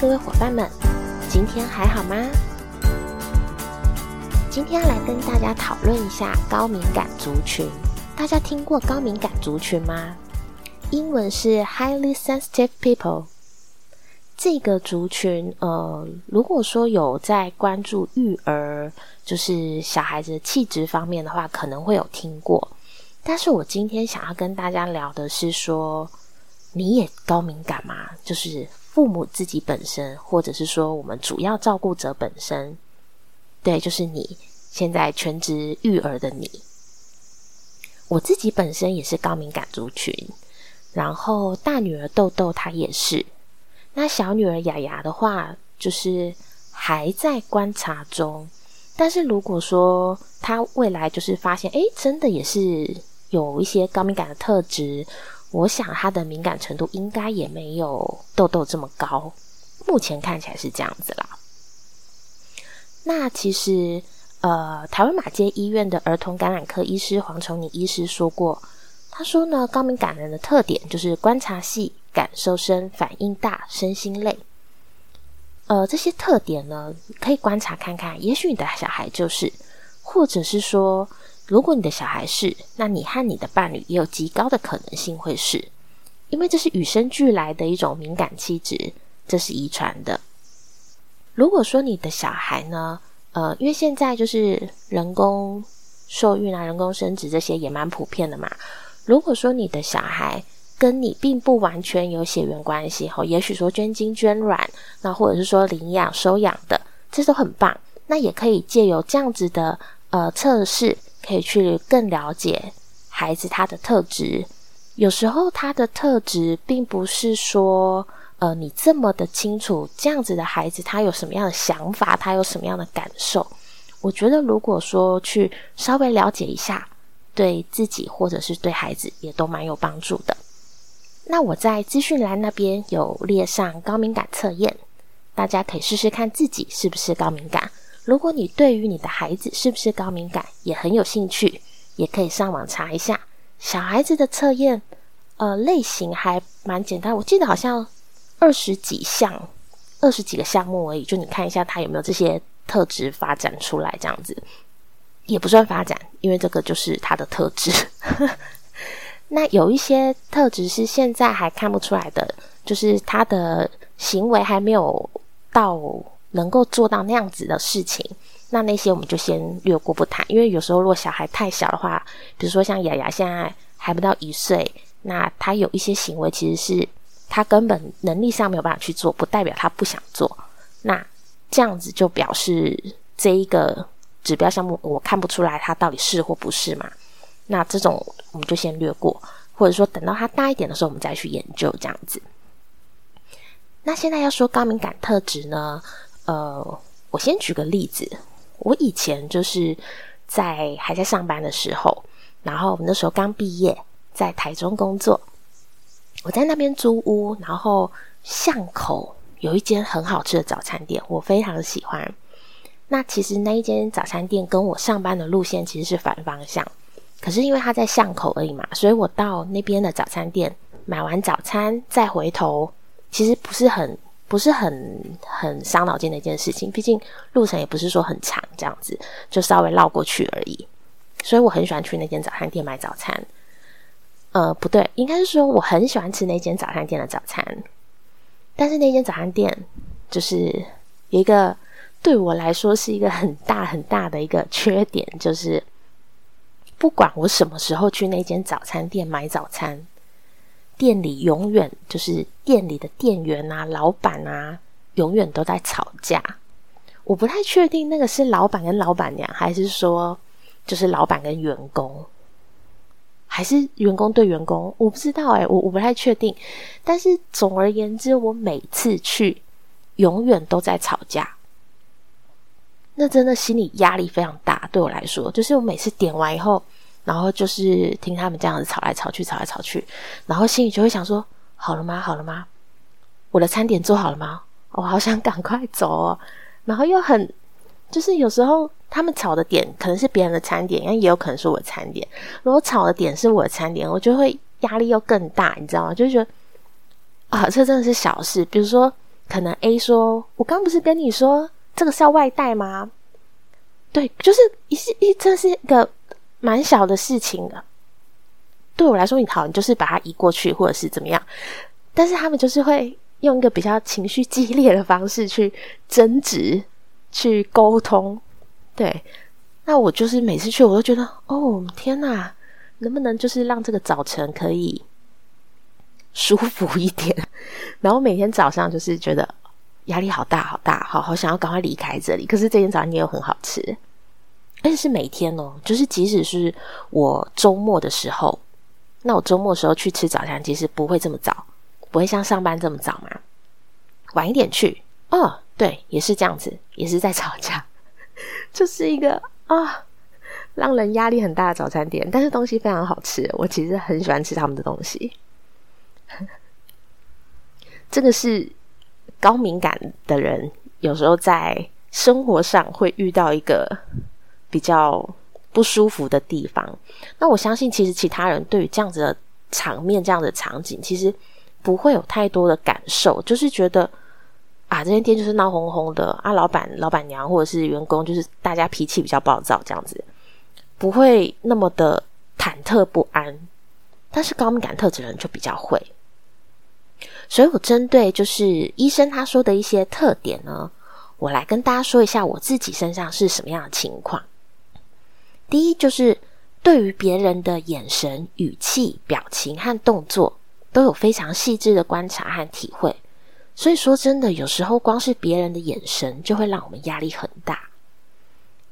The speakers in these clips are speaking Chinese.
各位伙伴们，今天还好吗？今天来跟大家讨论一下高敏感族群。大家听过高敏感族群吗？英文是 highly sensitive people。这个族群，呃，如果说有在关注育儿，就是小孩子气质方面的话，可能会有听过。但是我今天想要跟大家聊的是说，你也高敏感吗？就是父母自己本身，或者是说我们主要照顾者本身，对，就是你现在全职育儿的你。我自己本身也是高敏感族群，然后大女儿豆豆她也是，那小女儿雅雅的话，就是还在观察中。但是如果说她未来就是发现，哎，真的也是有一些高敏感的特质，我想他的敏感程度应该也没有痘痘这么高。目前看起来是这样子啦。那其实。呃，台湾马街医院的儿童感染科医师黄崇尼医师说过，他说呢，高敏感人的特点就是观察细、感受深、反应大、身心累。呃，这些特点呢，可以观察看看，也许你的小孩就是，或者是说，如果你的小孩是，那你和你的伴侣也有极高的可能性会是，因为这是与生俱来的一种敏感气质，这是遗传的。如果说你的小孩呢？呃，因为现在就是人工受孕啊、人工生殖这些也蛮普遍的嘛。如果说你的小孩跟你并不完全有血缘关系，吼，也许说捐精捐卵，那或者是说领养收养的，这都很棒。那也可以借由这样子的呃测试，可以去更了解孩子他的特质。有时候他的特质并不是说。呃，你这么的清楚这样子的孩子，他有什么样的想法，他有什么样的感受？我觉得，如果说去稍微了解一下，对自己或者是对孩子，也都蛮有帮助的。那我在资讯栏那边有列上高敏感测验，大家可以试试看自己是不是高敏感。如果你对于你的孩子是不是高敏感也很有兴趣，也可以上网查一下小孩子的测验。呃，类型还蛮简单，我记得好像。二十几项，二十几个项目而已，就你看一下他有没有这些特质发展出来，这样子也不算发展，因为这个就是他的特质。那有一些特质是现在还看不出来的，就是他的行为还没有到能够做到那样子的事情。那那些我们就先略过不谈，因为有时候如果小孩太小的话，比如说像雅雅现在还不到一岁，那他有一些行为其实是。他根本能力上没有办法去做，不代表他不想做。那这样子就表示这一个指标项目我看不出来他到底是或不是嘛？那这种我们就先略过，或者说等到他大一点的时候我们再去研究这样子。那现在要说高敏感特质呢？呃，我先举个例子，我以前就是在还在上班的时候，然后那时候刚毕业，在台中工作。我在那边租屋，然后巷口有一间很好吃的早餐店，我非常喜欢。那其实那一间早餐店跟我上班的路线其实是反方向，可是因为它在巷口而已嘛，所以我到那边的早餐店买完早餐再回头，其实不是很不是很很伤脑筋的一件事情。毕竟路程也不是说很长，这样子就稍微绕过去而已。所以我很喜欢去那间早餐店买早餐。呃，不对，应该是说我很喜欢吃那间早餐店的早餐，但是那间早餐店就是有一个对我来说是一个很大很大的一个缺点，就是不管我什么时候去那间早餐店买早餐，店里永远就是店里的店员啊、老板啊，永远都在吵架。我不太确定那个是老板跟老板娘，还是说就是老板跟员工。还是员工对员工，我不知道哎，我我不太确定。但是总而言之，我每次去，永远都在吵架。那真的心理压力非常大，对我来说，就是我每次点完以后，然后就是听他们这样子吵来吵去，吵来吵去，然后心里就会想说：好了吗？好了吗？我的餐点做好了吗？我好想赶快走哦。然后又很。就是有时候他们吵的点可能是别人的餐点，也有可能是我的餐点。如果吵的点是我的餐点，我就会压力又更大，你知道吗？就觉得啊，这真的是小事。比如说可能 A 说：“我刚不是跟你说这个是要外带吗？”对，就是一一这是一个蛮小的事情的。对我来说，你好，你就是把它移过去，或者是怎么样。但是他们就是会用一个比较情绪激烈的方式去争执、去沟通。对，那我就是每次去，我都觉得，哦，天哪，能不能就是让这个早晨可以舒服一点？然后每天早上就是觉得压力好大好大，好好想要赶快离开这里。可是这天早上也有很好吃，而且是每天哦，就是即使是我周末的时候，那我周末的时候去吃早餐，其实不会这么早。不会像上班这么早嘛？晚一点去哦，对，也是这样子，也是在吵架，就是一个啊，让人压力很大的早餐店，但是东西非常好吃，我其实很喜欢吃他们的东西。这个是高敏感的人有时候在生活上会遇到一个比较不舒服的地方。那我相信，其实其他人对于这样子的场面、这样的场景，其实。不会有太多的感受，就是觉得啊，这间店就是闹哄哄的啊，老板、老板娘或者是员工，就是大家脾气比较暴躁这样子，不会那么的忐忑不安。但是高敏感特质人就比较会，所以我针对就是医生他说的一些特点呢，我来跟大家说一下我自己身上是什么样的情况。第一，就是对于别人的眼神、语气、表情和动作。都有非常细致的观察和体会，所以说真的，有时候光是别人的眼神就会让我们压力很大。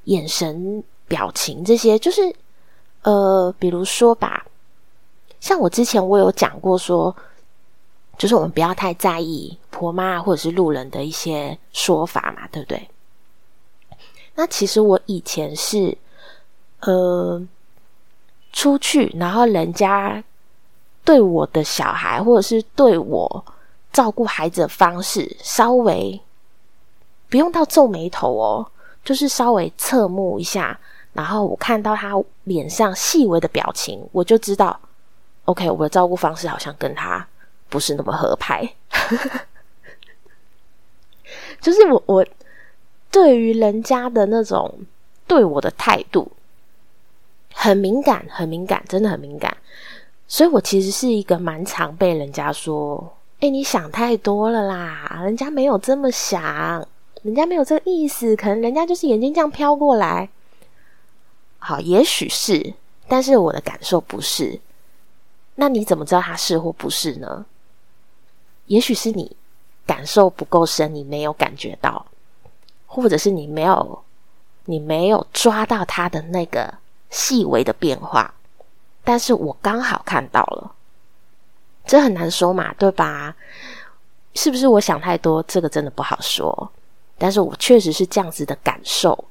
眼神、表情这些，就是呃，比如说吧，像我之前我有讲过，说就是我们不要太在意婆妈或者是路人的一些说法嘛，对不对？那其实我以前是呃出去，然后人家。对我的小孩，或者是对我照顾孩子的方式，稍微不用到皱眉头哦，就是稍微侧目一下，然后我看到他脸上细微的表情，我就知道，OK，我的照顾方式好像跟他不是那么合拍。就是我我对于人家的那种对我的态度很敏感，很敏感，真的很敏感。所以我其实是一个蛮常被人家说：“哎，你想太多了啦，人家没有这么想，人家没有这个意思，可能人家就是眼睛这样飘过来。”好，也许是，但是我的感受不是。那你怎么知道他是或不是呢？也许是你感受不够深，你没有感觉到，或者是你没有，你没有抓到他的那个细微的变化。但是我刚好看到了，这很难说嘛，对吧？是不是我想太多？这个真的不好说。但是我确实是这样子的感受。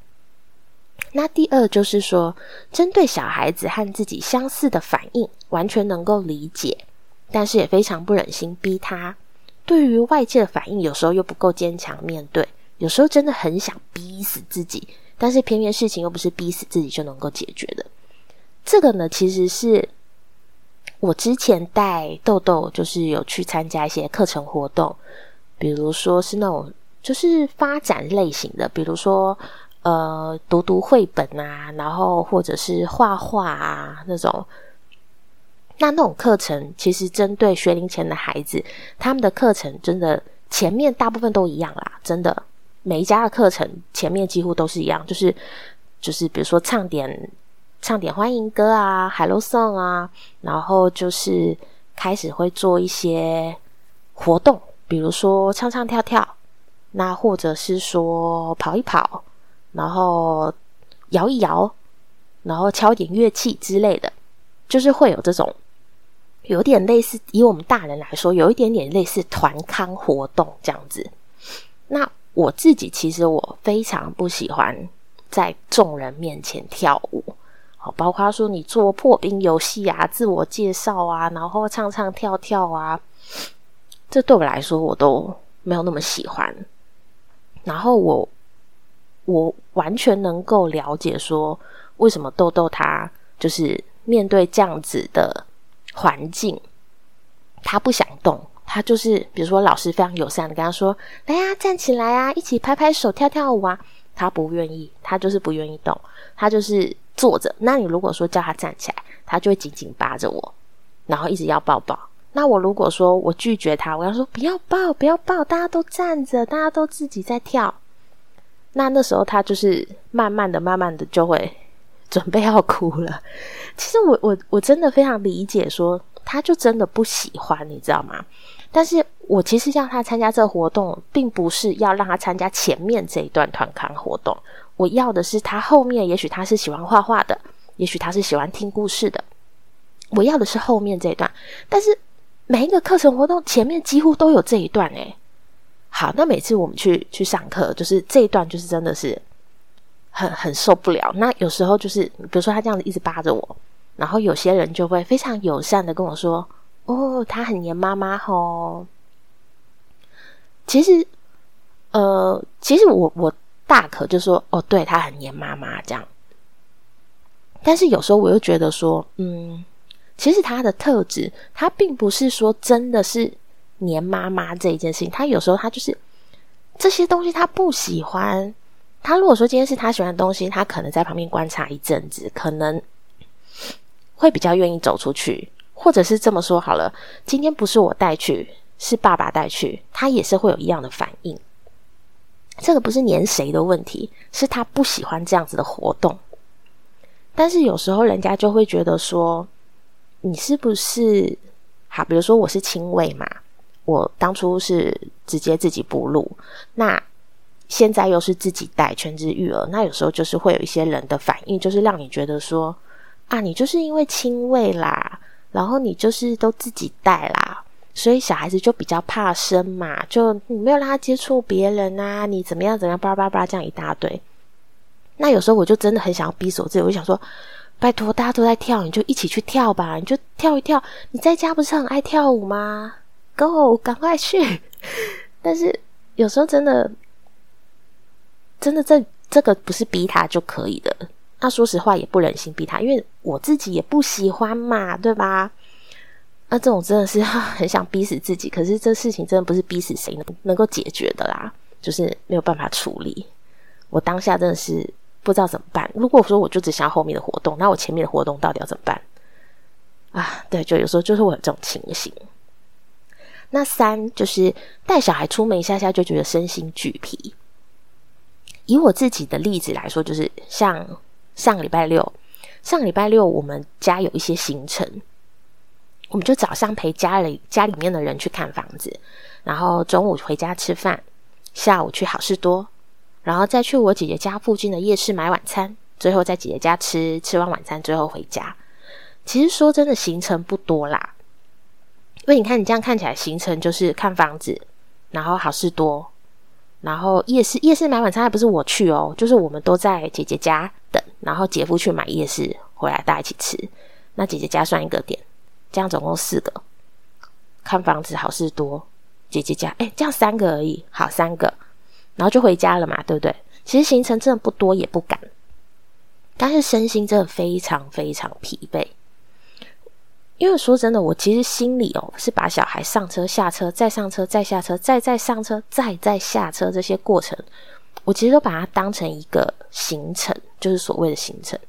那第二就是说，针对小孩子和自己相似的反应，完全能够理解，但是也非常不忍心逼他。对于外界的反应，有时候又不够坚强面对，有时候真的很想逼死自己，但是偏偏事情又不是逼死自己就能够解决的。这个呢，其实是我之前带豆豆，就是有去参加一些课程活动，比如说是那种就是发展类型的，比如说呃读读绘本啊，然后或者是画画啊那种。那那种课程其实针对学龄前的孩子，他们的课程真的前面大部分都一样啦，真的每一家的课程前面几乎都是一样，就是就是比如说唱点。唱点欢迎歌啊，Hello Song 啊，然后就是开始会做一些活动，比如说唱唱跳跳，那或者是说跑一跑，然后摇一摇，然后敲点乐器之类的，就是会有这种有点类似，以我们大人来说，有一点点类似团康活动这样子。那我自己其实我非常不喜欢在众人面前跳舞。好包括说你做破冰游戏啊、自我介绍啊，然后唱唱跳跳啊，这对我来说我都没有那么喜欢。然后我我完全能够了解说，为什么豆豆他就是面对这样子的环境，他不想动，他就是比如说老师非常友善的跟他说：“来呀，站起来啊，一起拍拍手，跳跳舞啊。”他不愿意，他就是不愿意动，他就是坐着。那你如果说叫他站起来，他就会紧紧扒着我，然后一直要抱抱。那我如果说我拒绝他，我要说不要抱，不要抱，大家都站着，大家都自己在跳。那那时候他就是慢慢的、慢慢的就会准备要哭了。其实我我我真的非常理解，说他就真的不喜欢，你知道吗？但是我其实让他参加这个活动，并不是要让他参加前面这一段团康活动。我要的是他后面，也许他是喜欢画画的，也许他是喜欢听故事的。我要的是后面这一段。但是每一个课程活动前面几乎都有这一段诶。好，那每次我们去去上课，就是这一段，就是真的是很很受不了。那有时候就是，比如说他这样子一直扒着我，然后有些人就会非常友善的跟我说。哦，他很黏妈妈吼。其实，呃，其实我我大可就说，哦，对他很黏妈妈这样。但是有时候我又觉得说，嗯，其实他的特质，他并不是说真的是黏妈妈这一件事情。他有时候他就是这些东西他不喜欢。他如果说今天是他喜欢的东西，他可能在旁边观察一阵子，可能会比较愿意走出去。或者是这么说好了，今天不是我带去，是爸爸带去，他也是会有一样的反应。这个不是黏谁的问题，是他不喜欢这样子的活动。但是有时候人家就会觉得说，你是不是好？比如说我是亲喂嘛，我当初是直接自己哺乳，那现在又是自己带全职育儿，那有时候就是会有一些人的反应，就是让你觉得说，啊，你就是因为亲喂啦。然后你就是都自己带啦，所以小孩子就比较怕生嘛，就你没有让他接触别人啊，你怎么样怎么样，叭叭叭这样一大堆。那有时候我就真的很想要逼死我自己，我就想说，拜托大家都在跳，你就一起去跳吧，你就跳一跳。你在家不是很爱跳舞吗？Go，赶快去！但是有时候真的，真的这这个不是逼他就可以的。那说实话也不忍心逼他，因为我自己也不喜欢嘛，对吧？那这种真的是 很想逼死自己，可是这事情真的不是逼死谁能能够解决的啦，就是没有办法处理。我当下真的是不知道怎么办。如果说我就只想要后面的活动，那我前面的活动到底要怎么办？啊，对，就有时候就是我有这种情形。那三就是带小孩出门一下下就觉得身心俱疲。以我自己的例子来说，就是像。上个礼拜六，上个礼拜六我们家有一些行程，我们就早上陪家里家里面的人去看房子，然后中午回家吃饭，下午去好事多，然后再去我姐姐家附近的夜市买晚餐，最后在姐姐家吃吃完晚餐，最后回家。其实说真的，行程不多啦，因为你看你这样看起来行程就是看房子，然后好事多。然后夜市夜市买晚餐还不是我去哦，就是我们都在姐姐家等，然后姐夫去买夜市回来大家一起吃。那姐姐家算一个点，这样总共四个。看房子好事多，姐姐家哎，这样三个而已，好三个，然后就回家了嘛，对不对？其实行程真的不多，也不赶，但是身心真的非常非常疲惫。因为说真的，我其实心里哦是把小孩上车、下车、再上车、再下车、再再上车、再再下车这些过程，我其实都把它当成一个行程，就是所谓的行程。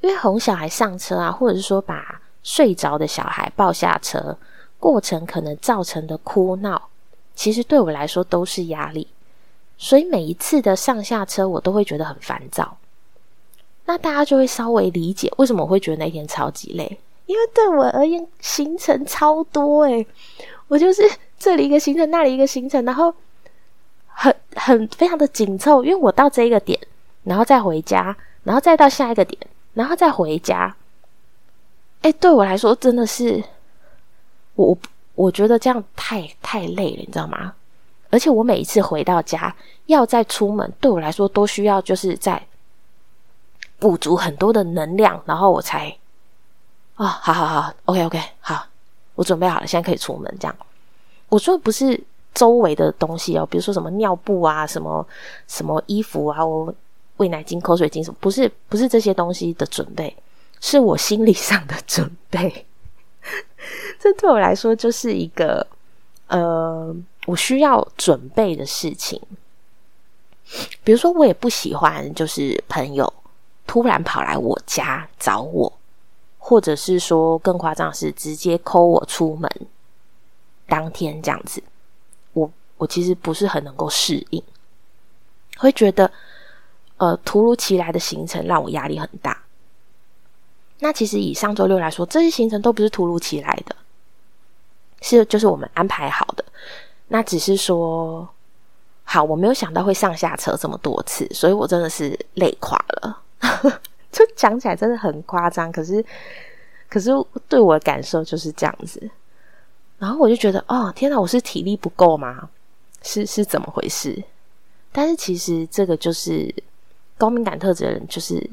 因为哄小孩上车啊，或者是说把睡着的小孩抱下车，过程可能造成的哭闹，其实对我来说都是压力。所以每一次的上下车，我都会觉得很烦躁。那大家就会稍微理解为什么我会觉得那天超级累。因为对我而言，行程超多诶，我就是这里一个行程，那里一个行程，然后很很非常的紧凑。因为我到这一个点，然后再回家，然后再到下一个点，然后再回家。哎，对我来说真的是，我我觉得这样太太累了，你知道吗？而且我每一次回到家要再出门，对我来说都需要就是在补足很多的能量，然后我才。啊，好好好，OK OK，好，我准备好了，现在可以出门。这样，我说不是周围的东西哦，比如说什么尿布啊，什么什么衣服啊，我喂奶巾、口水巾什么，不是不是这些东西的准备，是我心理上的准备。这对我来说就是一个，呃，我需要准备的事情，比如说我也不喜欢，就是朋友突然跑来我家找我，或者是说更夸张是直接扣我出门，当天这样子，我其实不是很能够适应，会觉得呃突如其来的行程让我压力很大。那其实以上周六来说，这些行程都不是突如其来的，是就是我们安排好的。那只是说，好，我没有想到会上下车这么多次，所以我真的是累垮了。就讲起来真的很夸张，可是，可是对我的感受就是这样子。然后我就觉得，哦，天哪，我是体力不够吗？是是怎么回事？但是其实这个就是高敏感特质的人，就是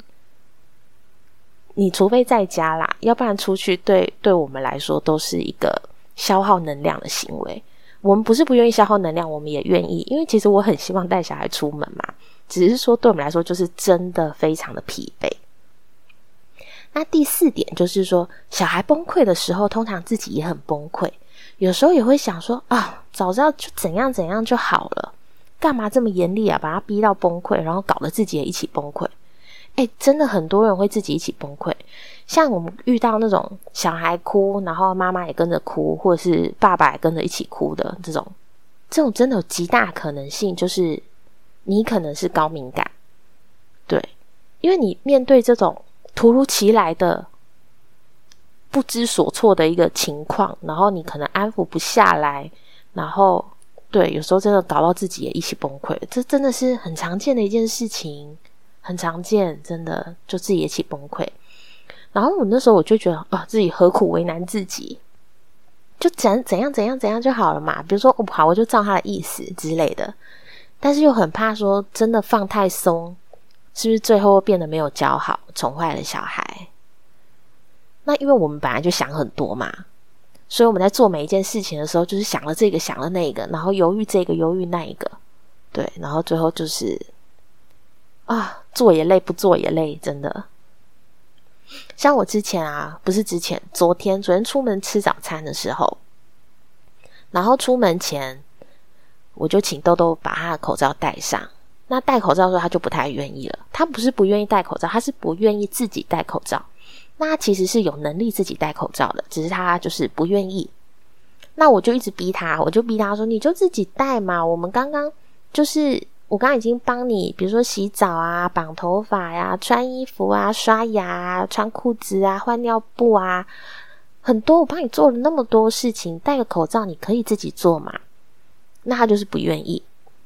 你除非在家啦，要不然出去对对我们来说都是一个消耗能量的行为。我们不是不愿意消耗能量，我们也愿意，因为其实我很希望带小孩出门嘛。只是说对我们来说，就是真的非常的疲惫。那第四点就是说，小孩崩溃的时候，通常自己也很崩溃，有时候也会想说啊，早知道就怎样怎样就好了，干嘛这么严厉啊？把他逼到崩溃，然后搞得自己也一起崩溃。哎，真的很多人会自己一起崩溃。像我们遇到那种小孩哭，然后妈妈也跟着哭，或者是爸爸也跟着一起哭的这种，这种真的有极大可能性，就是你可能是高敏感，对，因为你面对这种突如其来的不知所措的一个情况，然后你可能安抚不下来，然后对，有时候真的搞到自己也一起崩溃，这真的是很常见的一件事情，很常见，真的就自己一起崩溃。然后我那时候我就觉得啊，自己何苦为难自己？就怎怎样怎样怎样就好了嘛。比如说，我好，我就照他的意思之类的。但是又很怕说真的放太松，是不是最后变得没有教好，宠坏了小孩？那因为我们本来就想很多嘛，所以我们在做每一件事情的时候，就是想了这个想了那个，然后犹豫这个犹豫那一个，对，然后最后就是啊，做也累，不做也累，真的。像我之前啊，不是之前，昨天昨天出门吃早餐的时候，然后出门前我就请豆豆把他的口罩戴上。那戴口罩的时候，他就不太愿意了。他不是不愿意戴口罩，他是不愿意自己戴口罩。那其实是有能力自己戴口罩的，只是他就是不愿意。那我就一直逼他，我就逼他说：“你就自己戴嘛，我们刚刚就是。”我刚刚已经帮你，比如说洗澡啊、绑头发呀、穿衣服啊、刷牙、穿裤子啊、换尿布啊，很多我帮你做了那么多事情，戴个口罩你可以自己做嘛？那他就是不愿意。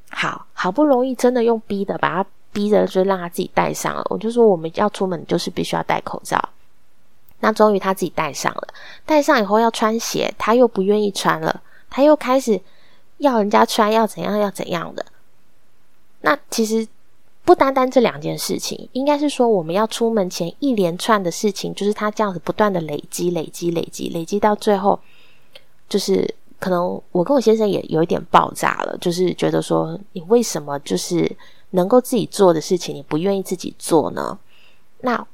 好好不容易真的用逼的，把他逼着就让他自己戴上了。我就说我们要出门就是必须要戴口罩。那终于他自己戴上了，戴上以后要穿鞋，他又不愿意穿了，他又开始要人家穿，要怎样要怎样的。那其实不单单这两件事情，应该是说我们要出门前一连串的事情，就是他这样子不断的累积、累积、累积、累积到最后，就是可能我跟我先生也有一点爆炸了，就是觉得说你为什么就是能够自己做的事情，你不愿意自己做呢？那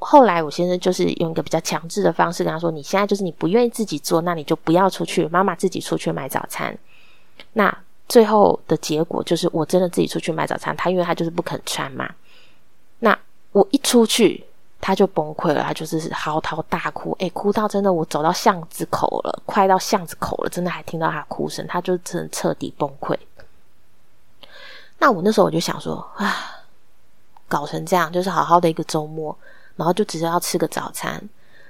后来我先生就是用一个比较强制的方式跟他说：“你现在就是你不愿意自己做，那你就不要出去，妈妈自己出去买早餐。”那。最后的结果就是，我真的自己出去买早餐。他因为他就是不肯穿嘛，那我一出去他就崩溃了，他就是嚎啕大哭，诶，哭到真的我走到巷子口了，快到巷子口了，真的还听到他哭声，他就真的彻底崩溃。那我那时候我就想说，啊，搞成这样，就是好好的一个周末，然后就只是要吃个早餐，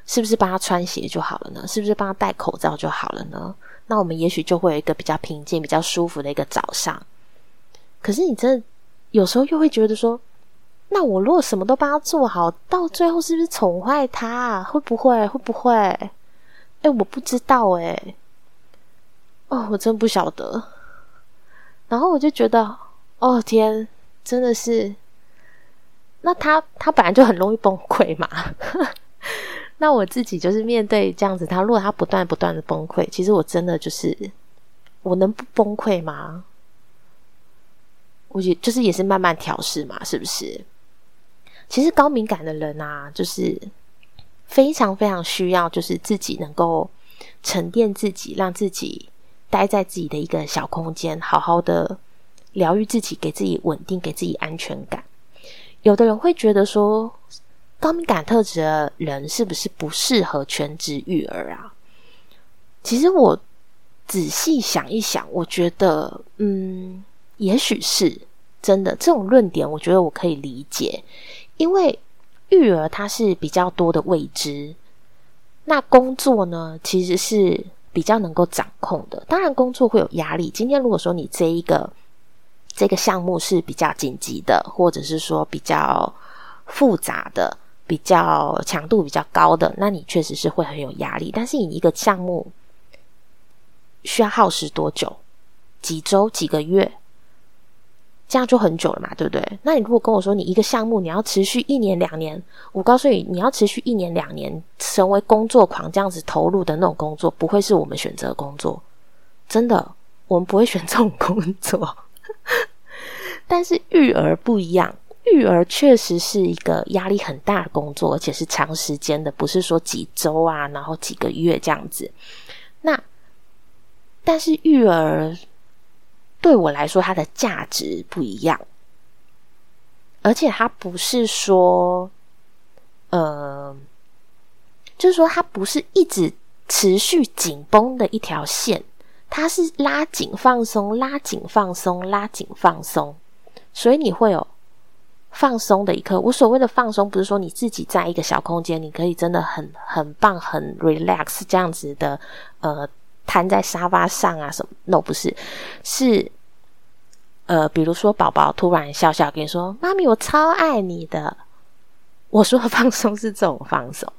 是不是帮他穿鞋就好了呢？是不是帮他戴口罩就好了呢？那我们也许就会有一个比较平静、比较舒服的一个早上。可是你真的有时候又会觉得说，那我如果什么都帮他做好，到最后是不是宠坏他？会不会？会不会？哎，我不知道哎。哦，我真不晓得。然后我就觉得，哦天，真的是。那他他本来就很容易崩溃嘛。那我自己就是面对这样子，他如果他不断不断的崩溃，其实我真的就是我能不崩溃吗？我也就是也是慢慢调试嘛，是不是？其实高敏感的人啊，就是非常非常需要，就是自己能够沉淀自己，让自己待在自己的一个小空间，好好的疗愈自己，给自己稳定，给自己安全感。有的人会觉得说，高敏感特质的人是不是不适合全职育儿啊？其实我仔细想一想，我觉得，嗯，也许是真的。这种论点，我觉得我可以理解，因为育儿它是比较多的未知，那工作呢，其实是比较能够掌控的。当然，工作会有压力。今天如果说你这一个这个项目是比较紧急的，或者是说比较复杂的、比较强度比较高的，那你确实是会很有压力。但是你一个项目需要耗时多久？几周、几个月？这样就很久了嘛，对不对？那你如果跟我说你一个项目你要持续一年两年，我告诉你，你要持续一年两年成为工作狂这样子投入的那种工作，不会是我们选择工作。真的，我们不会选这种工作。但是育儿不一样，育儿确实是一个压力很大的工作，而且是长时间的，不是说几周啊，然后几个月这样子。那但是育儿对我来说，它的价值不一样，而且它不是说，呃，就是说它不是一直持续紧绷的一条线，它是拉紧放松，拉紧放松，拉紧放松。所以你会有放松的一刻。我所谓的放松，不是说你自己在一个小空间，你可以真的很很棒、很 relax 这样子的，呃，瘫在沙发上啊什么？no，不是，是呃，比如说宝宝突然笑笑跟你说：“妈咪，我超爱你的。”我说的放松是这种放松，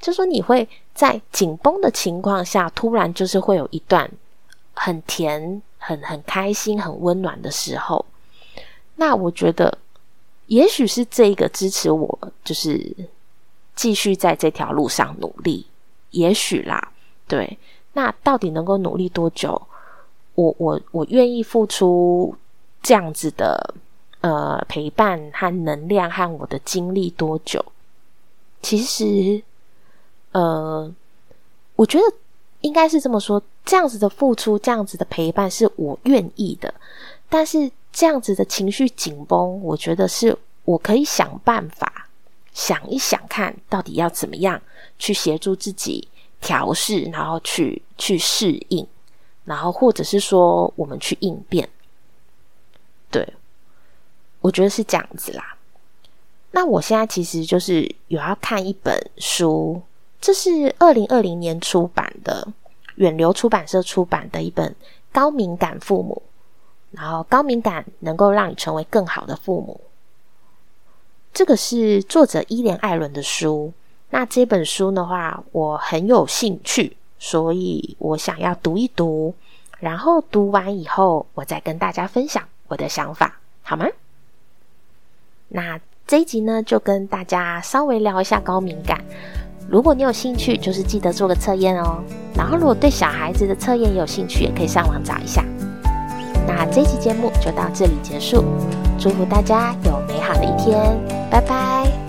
就说你会在紧绷的情况下，突然就是会有一段很甜、很很开心、很温暖的时候。那我觉得，也许是这个支持我，就是继续在这条路上努力。也许啦，对。那到底能够努力多久？我我我愿意付出这样子的呃陪伴和能量和我的精力多久？其实，呃，我觉得应该是这么说：这样子的付出，这样子的陪伴，是我愿意的。但是。这样子的情绪紧绷，我觉得是我可以想办法想一想，看到底要怎么样去协助自己调试，然后去去适应，然后或者是说我们去应变。对，我觉得是这样子啦。那我现在其实就是有要看一本书，这是二零二零年出版的，远流出版社出版的一本《高敏感父母》。然后高敏感能够让你成为更好的父母，这个是作者伊莲艾伦的书。那这本书的话，我很有兴趣，所以我想要读一读。然后读完以后，我再跟大家分享我的想法，好吗？那这一集呢，就跟大家稍微聊一下高敏感。如果你有兴趣，就是记得做个测验哦。然后如果对小孩子的测验有兴趣，也可以上网找一下。那这期节目就到这里结束，祝福大家有美好的一天，拜拜。